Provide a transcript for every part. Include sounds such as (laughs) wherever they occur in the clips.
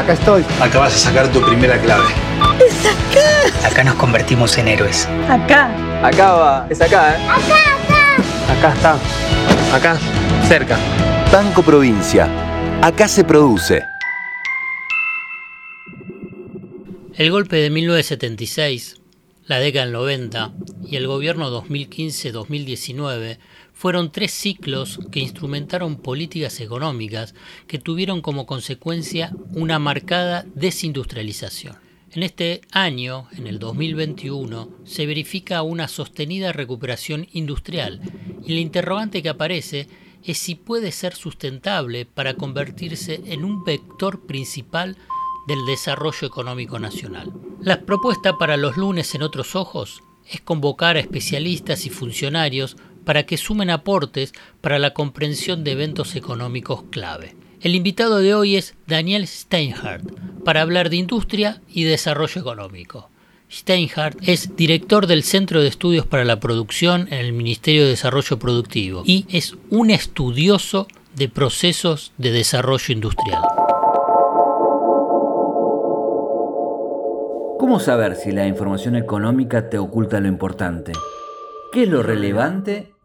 Acá estoy. Acá vas a sacar tu primera clave. ¡Es acá! Acá nos convertimos en héroes. Acá. Acá va. Es acá, ¿eh? Acá, acá. Acá está. Acá. Cerca. Banco Provincia. Acá se produce. El golpe de 1976, la década del 90 y el gobierno 2015-2019 fueron tres ciclos que instrumentaron políticas económicas que tuvieron como consecuencia una marcada desindustrialización. En este año, en el 2021, se verifica una sostenida recuperación industrial y el interrogante que aparece es si puede ser sustentable para convertirse en un vector principal del desarrollo económico nacional. La propuesta para los lunes en otros ojos es convocar a especialistas y funcionarios para que sumen aportes para la comprensión de eventos económicos clave. El invitado de hoy es Daniel Steinhardt para hablar de industria y desarrollo económico. Steinhardt es director del Centro de Estudios para la Producción en el Ministerio de Desarrollo Productivo y es un estudioso de procesos de desarrollo industrial. ¿Cómo saber si la información económica te oculta lo importante? ¿Qué es lo relevante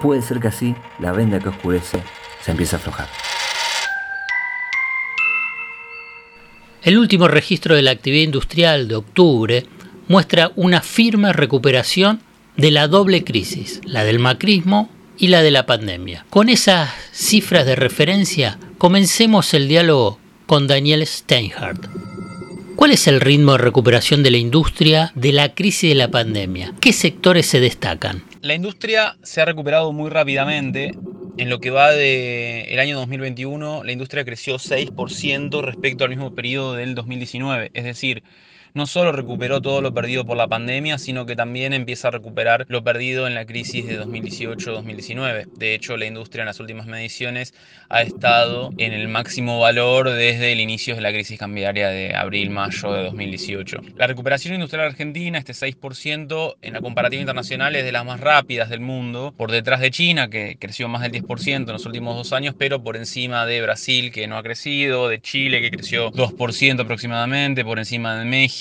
Puede ser que así la venda que oscurece se empiece a aflojar. El último registro de la actividad industrial de octubre muestra una firme recuperación de la doble crisis, la del macrismo y la de la pandemia. Con esas cifras de referencia, comencemos el diálogo con Daniel Steinhardt. ¿Cuál es el ritmo de recuperación de la industria de la crisis de la pandemia? ¿Qué sectores se destacan? La industria se ha recuperado muy rápidamente. En lo que va del año 2021, la industria creció 6% respecto al mismo periodo del 2019. Es decir, no solo recuperó todo lo perdido por la pandemia, sino que también empieza a recuperar lo perdido en la crisis de 2018-2019. De hecho, la industria en las últimas mediciones ha estado en el máximo valor desde el inicio de la crisis cambiaria de abril-mayo de 2018. La recuperación industrial argentina, este 6%, en la comparativa internacional es de las más rápidas del mundo, por detrás de China, que creció más del 10% en los últimos dos años, pero por encima de Brasil, que no ha crecido, de Chile, que creció 2% aproximadamente, por encima de México,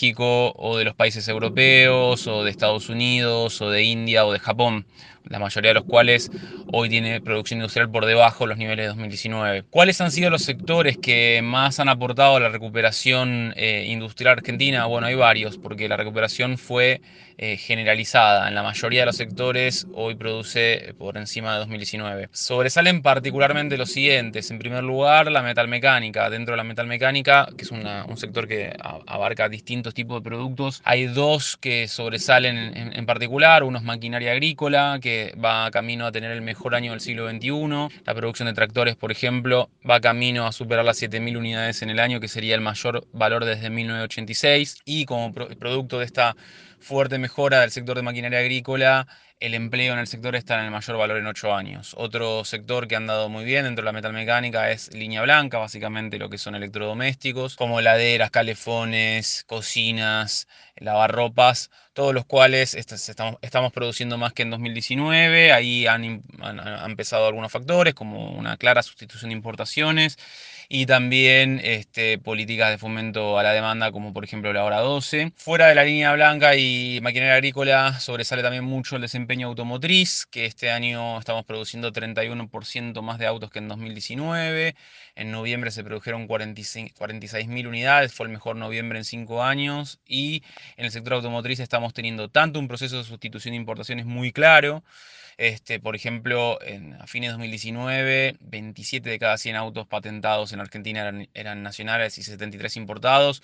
o de los países europeos o de Estados Unidos o de India o de Japón la mayoría de los cuales hoy tiene producción industrial por debajo de los niveles de 2019. ¿Cuáles han sido los sectores que más han aportado a la recuperación eh, industrial argentina? Bueno, hay varios, porque la recuperación fue eh, generalizada. En la mayoría de los sectores hoy produce por encima de 2019. Sobresalen particularmente los siguientes. En primer lugar, la metalmecánica. Dentro de la metalmecánica, que es un sector que abarca distintos tipos de productos, hay dos que sobresalen en, en particular. Uno es maquinaria agrícola, que va camino a tener el mejor año del siglo XXI. La producción de tractores, por ejemplo, va camino a superar las 7.000 unidades en el año, que sería el mayor valor desde 1986. Y como producto de esta fuerte mejora del sector de maquinaria agrícola, el empleo en el sector está en el mayor valor en 8 años. Otro sector que ha andado muy bien dentro de la metalmecánica es línea blanca, básicamente lo que son electrodomésticos, como heladeras, calefones, cocinas, lavarropas, todos los cuales estamos, produciendo más que en 2019. Ahí han, han empezado algunos factores, como una clara sustitución de importaciones y también este, políticas de fomento a la demanda, como por ejemplo la hora 12. Fuera de la línea blanca y maquinaria agrícola, sobresale también mucho el desempeño automotriz, que este año estamos produciendo 31% más de autos que en 2019. En noviembre se produjeron 46.000 unidades, fue el mejor noviembre en 5 años. Y en el sector automotriz estamos teniendo tanto un proceso de sustitución de importaciones muy claro, este, por ejemplo, en, a fines de 2019, 27 de cada 100 autos patentados en Argentina eran, nacionales y 73 importados.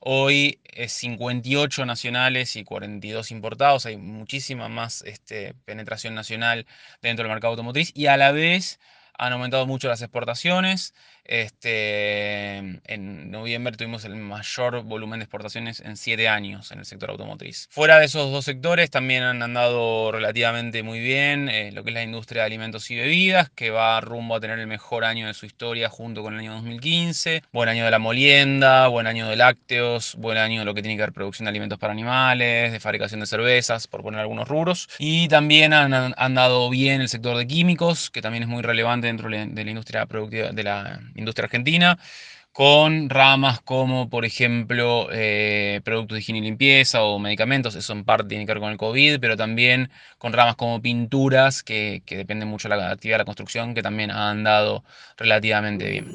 Hoy es 58 nacionales y 42 importados. Hay muchísima más este, penetración nacional dentro del mercado automotriz y a la vez han aumentado mucho las exportaciones. Este, en noviembre tuvimos el mayor volumen de exportaciones en siete años en el sector automotriz. Fuera de esos dos sectores también han andado relativamente muy bien eh, lo que es la industria de alimentos y bebidas, que va rumbo a tener el mejor año de su historia junto con el año 2015. Buen año de la molienda, buen año de lácteos, buen año de lo que tiene que ver producción de alimentos para animales, de fabricación de cervezas, por poner algunos rubros. Y también han andado bien el sector de químicos, que también es muy relevante dentro de la industria productiva de la industria argentina, con ramas como, por ejemplo, eh, productos de higiene y limpieza o medicamentos, eso en parte tiene que ver con el COVID, pero también con ramas como pinturas, que, dependen mucho de la actividad de la construcción, que también han andado relativamente bien.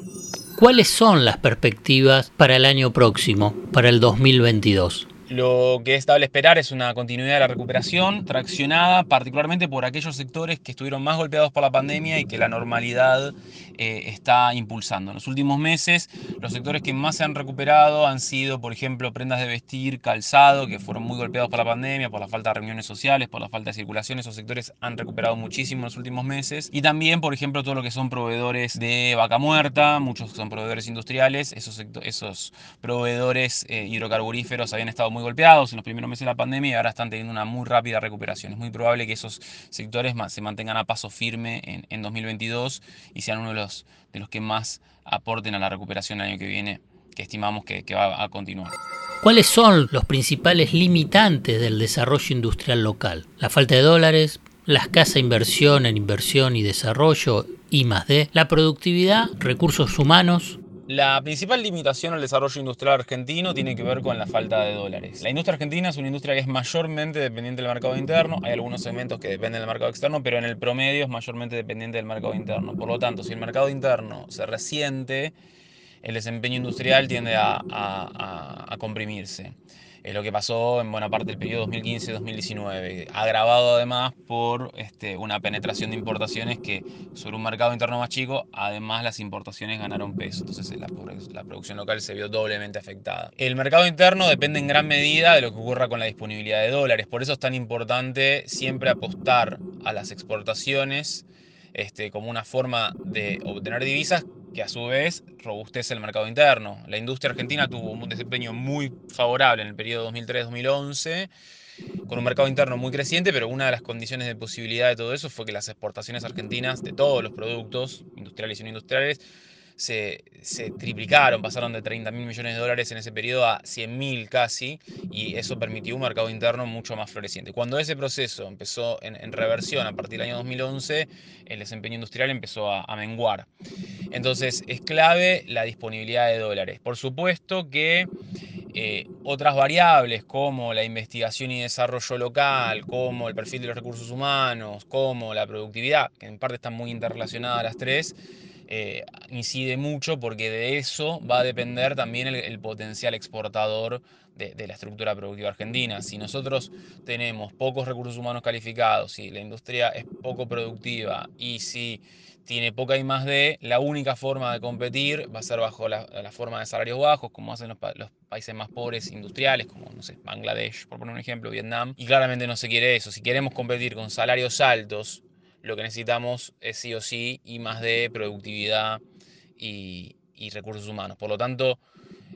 ¿Cuáles son las perspectivas para el año próximo, para el 2022? Lo que es estable esperar es una continuidad de la recuperación, traccionada particularmente por aquellos sectores que estuvieron más golpeados por la pandemia y que la normalidad eh, está impulsando. En los últimos meses, los sectores que más se han recuperado han sido, por ejemplo, prendas de vestir, calzado, que fueron muy golpeados por la pandemia, por la falta de reuniones sociales, por la falta de circulación. Esos sectores han recuperado muchísimo en los últimos meses. Y también, por ejemplo, todo lo que son proveedores de vaca muerta, muchos son proveedores industriales, esos, esos proveedores eh, hidrocarburíferos habían estado muy golpeados en los primeros meses de la pandemia y ahora están teniendo una muy rápida recuperación. Es muy probable que esos sectores se mantengan a paso firme en, en 2022 y sean uno de los, de los que más aporten a la recuperación el año que viene, que estimamos que, va a continuar. ¿Cuáles son los principales limitantes del desarrollo industrial local? La falta de dólares, la escasa inversión en inversión y desarrollo, I más D, la productividad, recursos humanos, la principal limitación al desarrollo industrial argentino tiene que ver con la falta de dólares. La industria argentina es una industria que es mayormente dependiente del mercado interno. Hay algunos segmentos que dependen del mercado externo, pero en el promedio es mayormente dependiente del mercado interno. Por lo tanto, si el mercado interno se resiente, el desempeño industrial tiende a, a comprimirse es lo que pasó en buena parte del periodo 2015-2019, agravado además por este, una penetración de importaciones que sobre un mercado interno más chico, además las importaciones ganaron peso, entonces la, la producción local se vio doblemente afectada. El mercado interno depende en gran medida de lo que ocurra con la disponibilidad de dólares, por eso es tan importante siempre apostar a las exportaciones este, como una forma de obtener divisas que a su vez robustece el mercado interno. La industria argentina tuvo un desempeño muy favorable en el periodo 2003-2011, con un mercado interno muy creciente, pero una de las condiciones de posibilidad de todo eso fue que las exportaciones argentinas de todos los productos, industriales y no industriales, se, triplicaron, pasaron de 30 mil millones de dólares en ese periodo a 100 mil casi, y eso permitió un mercado interno mucho más floreciente. Cuando ese proceso empezó en, reversión a partir del año 2011, el desempeño industrial empezó a, menguar. Entonces es clave la disponibilidad de dólares. Por supuesto que eh, otras variables como la investigación y desarrollo local, como el perfil de los recursos humanos, como la productividad, que en parte están muy interrelacionadas las tres, eh, incide mucho porque de eso va a depender también el, potencial exportador de, la estructura productiva argentina. Si nosotros tenemos pocos recursos humanos calificados, si la industria es poco productiva y si tiene poca I más D, la única forma de competir va a ser bajo la, forma de salarios bajos, como hacen los, los, países más pobres industriales, como no sé, Bangladesh, por poner un ejemplo, Vietnam. Y claramente no se quiere eso. Si queremos competir con salarios altos lo que necesitamos es sí o sí y más de productividad y, recursos humanos. Por lo tanto,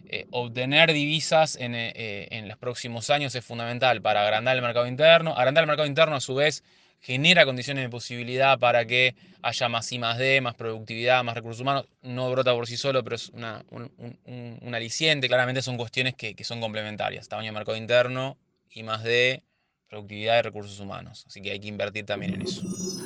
eh, obtener divisas en, eh, en, los próximos años es fundamental para agrandar el mercado interno. Agrandar el mercado interno a su vez genera condiciones de posibilidad para que haya más I más D, más productividad, más recursos humanos. No brota por sí solo, pero es una, un, aliciente. Claramente son cuestiones que, que son complementarias. Tamaño de mercado interno, I más D, productividad y recursos humanos. Así que hay que invertir también en eso.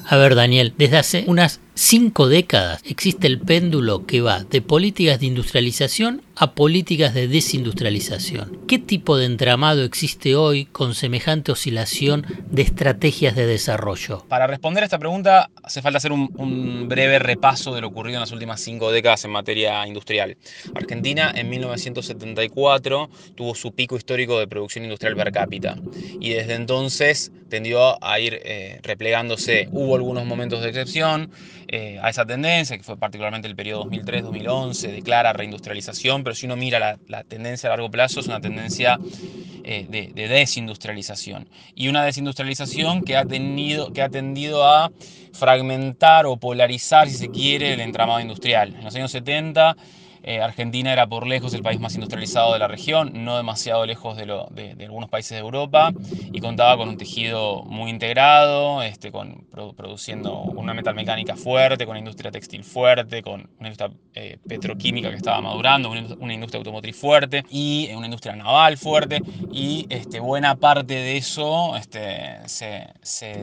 A ver, Daniel, desde hace unas cinco décadas existe el péndulo que va de políticas de industrialización a políticas de desindustrialización. ¿Qué tipo de entramado existe hoy con semejante oscilación de estrategias de desarrollo? Para responder a esta pregunta hace falta hacer un, breve repaso de lo ocurrido en las últimas cinco décadas en materia industrial. Argentina en 1974 tuvo su pico histórico de producción industrial per cápita y desde entonces tendió a ir eh, replegándose. Hubo algunos momentos de excepción eh, a esa tendencia, que fue particularmente el periodo 2003-2011, de clara reindustrialización, pero si uno mira la, tendencia a largo plazo, es una tendencia eh, de, desindustrialización. Y una desindustrialización que ha, tenido, que ha tendido a fragmentar o polarizar, si se quiere, el entramado industrial. En los años 70 eh, Argentina era por lejos el país más industrializado de la región, no demasiado lejos de, algunos países de Europa, y contaba con un tejido muy integrado, este, con, produciendo una metalmecánica fuerte, con una industria textil fuerte, con una industria eh, petroquímica que estaba madurando, una, industria automotriz fuerte y una industria naval fuerte, y este, buena parte de eso este, se,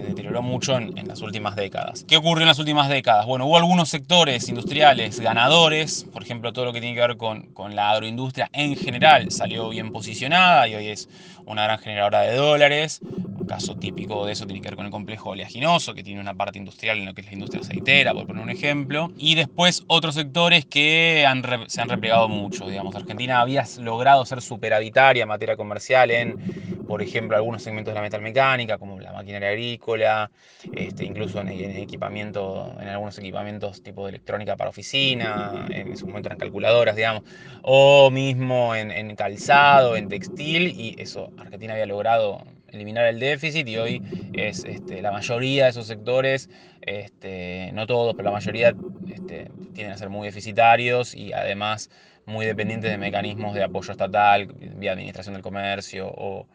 deterioró mucho en, en las últimas décadas. ¿Qué ocurrió en las últimas décadas? Bueno, hubo algunos sectores industriales ganadores, por ejemplo, todo lo que tiene que ver con, con, la agroindustria en general salió bien posicionada y hoy es una gran generadora de dólares. Un caso típico de eso tiene que ver con el complejo oleaginoso, que tiene una parte industrial en lo que es la industria aceitera, por poner un ejemplo. Y después otros sectores que se han replegado mucho. Digamos, Argentina había logrado ser superavitaria en materia comercial en por ejemplo, algunos segmentos de la metalmecánica, como la maquinaria agrícola, este, incluso en, equipamiento, en algunos equipamientos tipo de electrónica para oficina, en su momento eran calculadoras, digamos, o mismo en, calzado, en textil, y eso, Argentina había logrado eliminar el déficit y hoy es este, la mayoría de esos sectores, este, no todos, pero la mayoría este, tienden a ser muy deficitarios y además muy dependientes de mecanismos de apoyo estatal, vía administración del comercio o,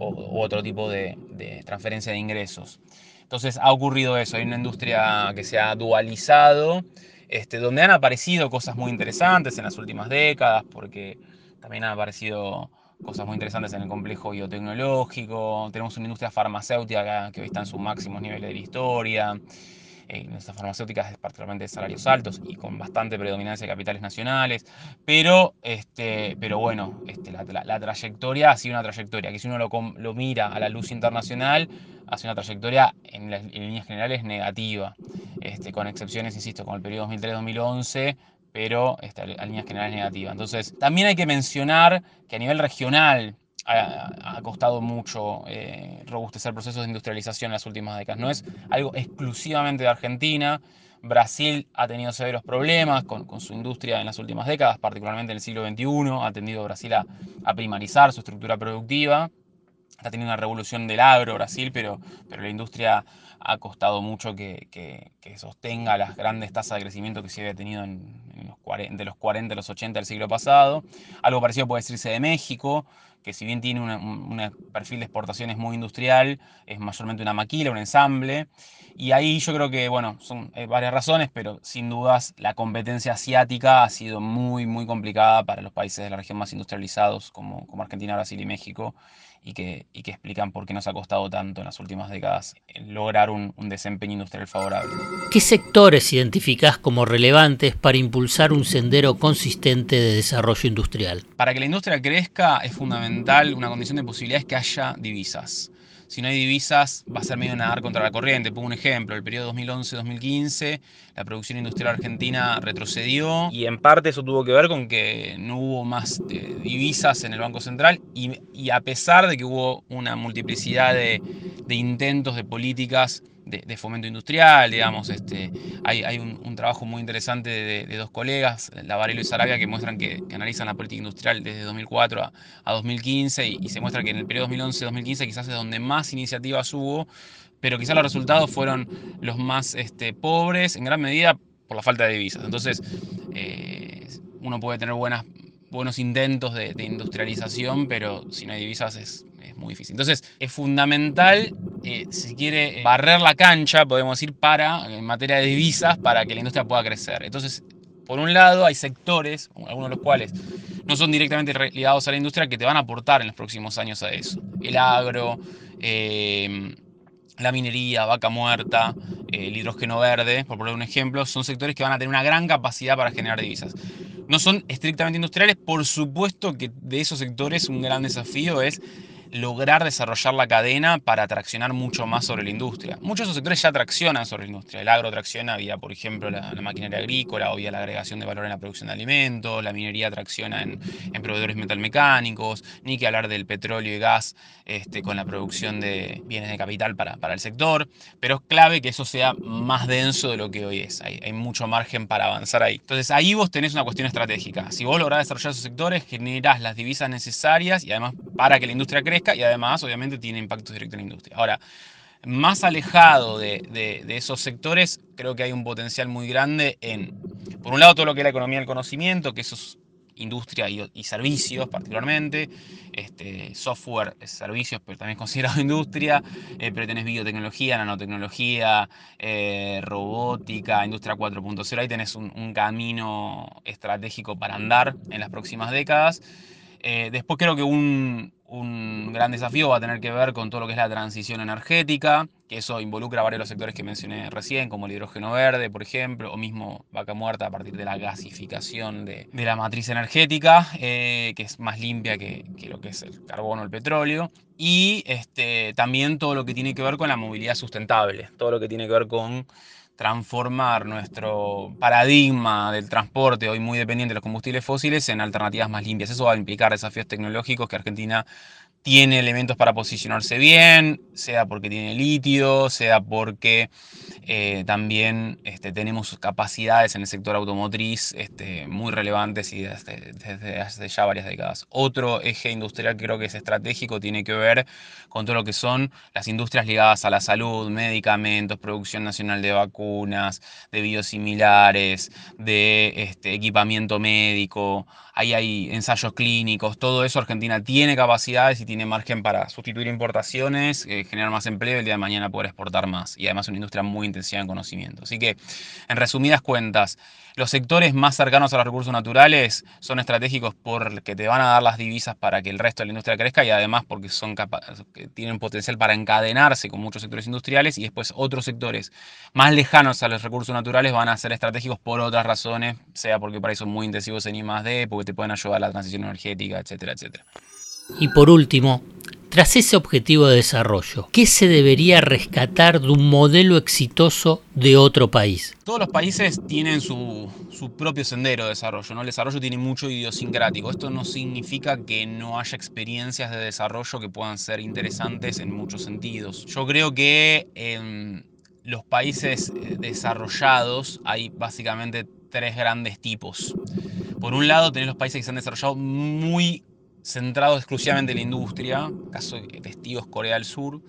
otro tipo de, transferencia de ingresos. Entonces ha ocurrido eso, hay una industria que se ha dualizado, este, donde han aparecido cosas muy interesantes en las últimas décadas, porque también han aparecido cosas muy interesantes en el complejo biotecnológico, tenemos una industria farmacéutica que hoy está en sus máximos niveles de la historia, en estas farmacéuticas, particularmente de salarios altos y con bastante predominancia de capitales nacionales, pero, este, pero bueno, este, la, la, trayectoria ha sido una trayectoria que si uno lo, lo mira a la luz internacional, ha sido una trayectoria en, líneas generales negativa, este, con excepciones, insisto, con el periodo 2003-2011, pero este, a líneas generales negativa. Entonces, también hay que mencionar que a nivel regional, ha, costado mucho eh, robustecer procesos de industrialización en las últimas décadas. No es algo exclusivamente de Argentina. Brasil ha tenido severos problemas con, su industria en las últimas décadas, particularmente en el siglo XXI. Ha tendido Brasil a, primarizar su estructura productiva. Ha tenido una revolución del agro Brasil, pero, pero la industria ha costado mucho que, sostenga las grandes tasas de crecimiento que se había tenido en, los 40, de los 40 a los 80 del siglo pasado. Algo parecido puede decirse de México, que si bien tiene un perfil de exportaciones muy industrial, es mayormente una maquila, un ensamble. Y ahí yo creo que, bueno, son eh, varias razones, pero sin dudas la competencia asiática ha sido muy, muy complicada para los países de la región más industrializados como, como Argentina, Brasil y México, y que, y que explican por qué nos ha costado tanto en las últimas décadas lograr un, un desempeño industrial favorable. ¿Qué sectores identificás como relevantes para impulsar un sendero consistente de desarrollo industrial? Para que la industria crezca es fundamental una condición de posibilidad es que haya divisas si no hay divisas va a ser medio nadar contra la corriente. Pongo un ejemplo, el periodo 2011-2015, la producción industrial argentina retrocedió y en parte eso tuvo que ver con que no hubo más eh, divisas en el Banco Central y, a pesar de que hubo una multiplicidad de intentos de políticas de, fomento industrial, digamos, este, hay, hay un, trabajo muy interesante de, dos colegas, Lavarelo y Sarabia, que muestran que, analizan la política industrial desde 2004 a, a 2015 y, se muestra que en el periodo 2011-2015 quizás es donde más iniciativas hubo, pero quizás los resultados fueron los más este, pobres, en gran medida por la falta de divisas. Entonces, eh, uno puede tener buenos intentos de, industrialización, pero si no hay divisas es, es muy difícil. Entonces, es fundamental eh, si quiere, barrer la cancha, podemos decir, para, en materia de divisas, para que la industria pueda crecer. Entonces, por un lado, hay sectores, algunos de los cuales no son directamente ligados a la industria, que te van a aportar en los próximos años a eso. El agro, eh, la minería, vaca muerta, el hidrógeno verde, por poner un ejemplo, son sectores que van a tener una gran capacidad para generar divisas. No son estrictamente industriales, por supuesto que de esos sectores un gran desafío es lograr desarrollar la cadena para traccionar mucho más sobre la industria. Muchos de esos sectores ya traccionan sobre la industria. El agro tracciona vía, por ejemplo, la, maquinaria agrícola o la agregación de valor en la producción de alimentos, la minería tracciona en, proveedores metalmecánicos, ni que hablar del petróleo y gas este, con la producción de bienes de capital para, para, el sector, pero es clave que eso sea más denso de lo que hoy es. Hay, hay mucho margen para avanzar ahí. Entonces ahí vos tenés una cuestión estratégica. Si vos lográs desarrollar esos sectores, generás las divisas necesarias y además para que la industria crezca, y además obviamente tiene impacto directo en la industria. Ahora, más alejado de, esos sectores, creo que hay un potencial muy grande en, por un lado, todo lo que es la economía del conocimiento, que eso es industria y, servicios particularmente, este, software, servicios, pero también considerado (laughs) industria, eh, pero tenés biotecnología, nanotecnología, eh, robótica, industria 4.0, ahí tenés un camino estratégico para andar en las próximas décadas. Eh, después creo que un, gran desafío va a tener que ver con todo lo que es la transición energética, que eso involucra varios de los sectores que mencioné recién, como el hidrógeno verde, por ejemplo, o mismo vaca muerta a partir de la gasificación de, la matriz energética, eh, que es más limpia que, lo que es el carbono o el petróleo. Y este, también todo lo que tiene que ver con la movilidad sustentable, todo lo que tiene que ver con transformar nuestro paradigma del transporte, hoy muy dependiente de los combustibles fósiles, en alternativas más limpias. Eso va a implicar desafíos tecnológicos que Argentina tiene elementos para posicionarse bien, sea porque tiene litio, sea porque eh, también este, tenemos capacidades en el sector automotriz este, muy relevantes y desde, hace ya varias décadas. Otro eje industrial que creo que es estratégico tiene que ver con todo lo que son las industrias ligadas a la salud, medicamentos, producción nacional de vacunas, de biosimilares, de este, equipamiento médico, ahí hay ensayos clínicos, todo eso Argentina tiene capacidades y tiene margen para sustituir importaciones, eh, generar más empleo y el día de mañana poder exportar más. Y además una industria muy intensiva en conocimiento. Así que, en resumidas cuentas, los sectores más cercanos a los recursos naturales son estratégicos porque te van a dar las divisas para que el resto de la industria crezca y además porque son tienen potencial para encadenarse con muchos sectores industriales y después otros sectores más lejanos a los recursos naturales van a ser estratégicos por otras razones, sea porque para eso son muy intensivos en I+.D., porque te pueden ayudar a la transición energética, etcétera, etcétera. Y por último, tras ese objetivo de desarrollo, ¿qué se debería rescatar de un modelo exitoso de otro país? Todos los países tienen su, propio sendero de desarrollo, ¿no? El desarrollo tiene mucho idiosincrático. Esto no significa que no haya experiencias de desarrollo que puedan ser interesantes en muchos sentidos. Yo creo que en los países eh, desarrollados hay básicamente tres grandes tipos. Por un lado, tenés los países que se han desarrollado muy centrado exclusivamente en la industria, caso de testigos Corea del Sur,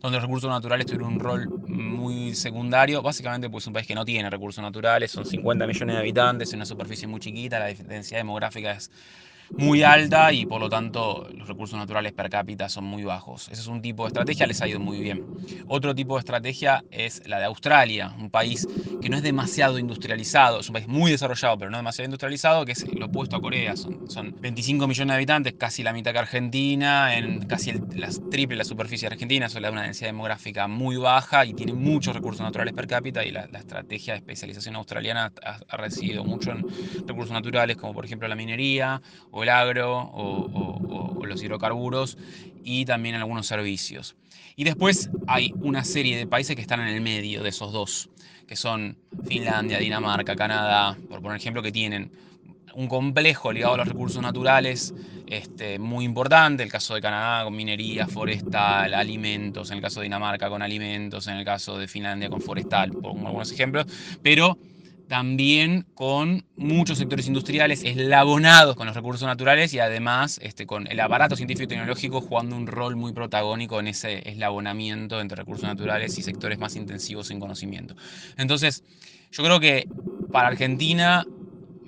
donde los recursos naturales tuvieron un rol muy secundario, básicamente pues es un país que no tiene recursos naturales, son 50 millones de habitantes, una superficie muy chiquita, la densidad demográfica es muy alta y por lo tanto los recursos naturales per cápita son muy bajos. Ese es un tipo de estrategia, les ha ido muy bien. Otro tipo de estrategia es la de Australia, un país que no es demasiado industrializado, es un país muy desarrollado pero no demasiado industrializado, que es lo opuesto a Corea. Son, son 25 millones de habitantes, casi la mitad que Argentina, en casi el, triple la superficie Argentina, eso da una densidad demográfica muy baja y tiene muchos recursos naturales per cápita y la, estrategia de especialización australiana ha, ha residido mucho en recursos naturales como por ejemplo la minería o el agro o, los hidrocarburos y también algunos servicios. Y después hay una serie de países que están en el medio de esos dos, que son Finlandia, Dinamarca, Canadá, por poner ejemplo, que tienen un complejo ligado a los recursos naturales este, muy importante, el caso de Canadá con minería, forestal, alimentos, en el caso de Dinamarca con alimentos, en el caso de Finlandia con forestal, por algunos ejemplos, pero también con muchos sectores industriales eslabonados con los recursos naturales y además este, con el aparato científico y tecnológico jugando un rol muy protagónico en ese eslabonamiento entre recursos naturales y sectores más intensivos en conocimiento. Entonces, yo creo que para Argentina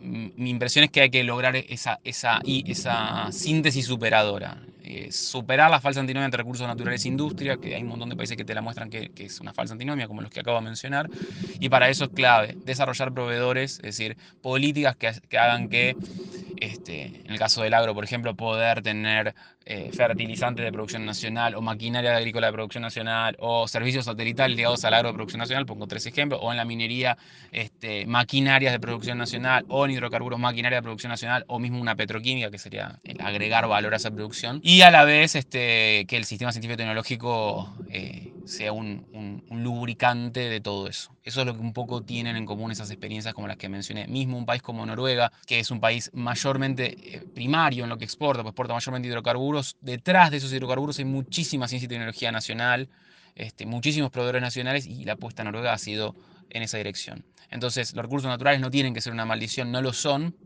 mi impresión es que hay que lograr esa, esa, esa síntesis superadora. Eh, superar la falsa antinomia entre recursos naturales e industria, que hay un montón de países que te la muestran que, es una falsa antinomia, como los que acabo de mencionar, y para eso es clave desarrollar proveedores, es decir, políticas que, hagan que este, en el caso del agro, por ejemplo, poder tener eh, fertilizantes de producción nacional o maquinaria agrícola de producción nacional o servicios satelitales ligados al agro de producción nacional, pongo tres ejemplos, o en la minería este, maquinarias de producción nacional o en hidrocarburos maquinaria de producción nacional o mismo una petroquímica que sería el agregar valor a esa producción y a la vez este, que el sistema científico tecnológico eh, sea un, lubricante de todo eso. Eso es lo que un poco tienen en común esas experiencias como las que mencioné. Mismo un país como Noruega, que es un país mayormente eh, primario en lo que exporta, pues exporta mayormente hidrocarburos. Detrás de esos hidrocarburos hay muchísima ciencia y tecnología nacional, este, muchísimos proveedores nacionales y la apuesta noruega ha sido en esa dirección. Entonces, los recursos naturales no tienen que ser una maldición, no lo son,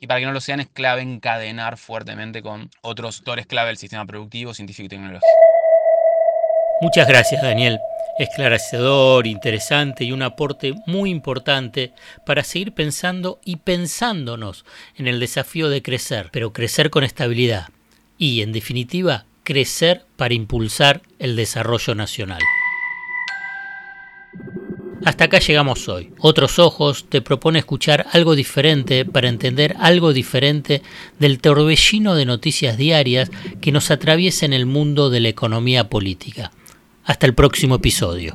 y para que no lo sean es clave encadenar fuertemente con otros actores clave del sistema productivo, científico y tecnológico. Muchas gracias, Daniel. Esclarecedor, interesante y un aporte muy importante para seguir pensando y pensándonos en el desafío de crecer, pero crecer con estabilidad y, en definitiva, crecer para impulsar el desarrollo nacional. Hasta acá llegamos hoy. Otros Ojos te propone escuchar algo diferente para entender algo diferente del torbellino de noticias diarias que nos atraviesa en el mundo de la economía política. Hasta el próximo episodio.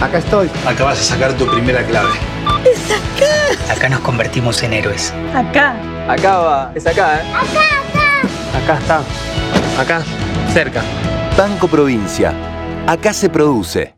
Acá estoy. Acá vas a sacar tu primera clave. ¡Es acá! Acá nos convertimos en héroes. Acá. Acá va. Es acá, ¿eh? Acá, acá. Acá está. Acá. Cerca. Banco Provincia. Acá se produce.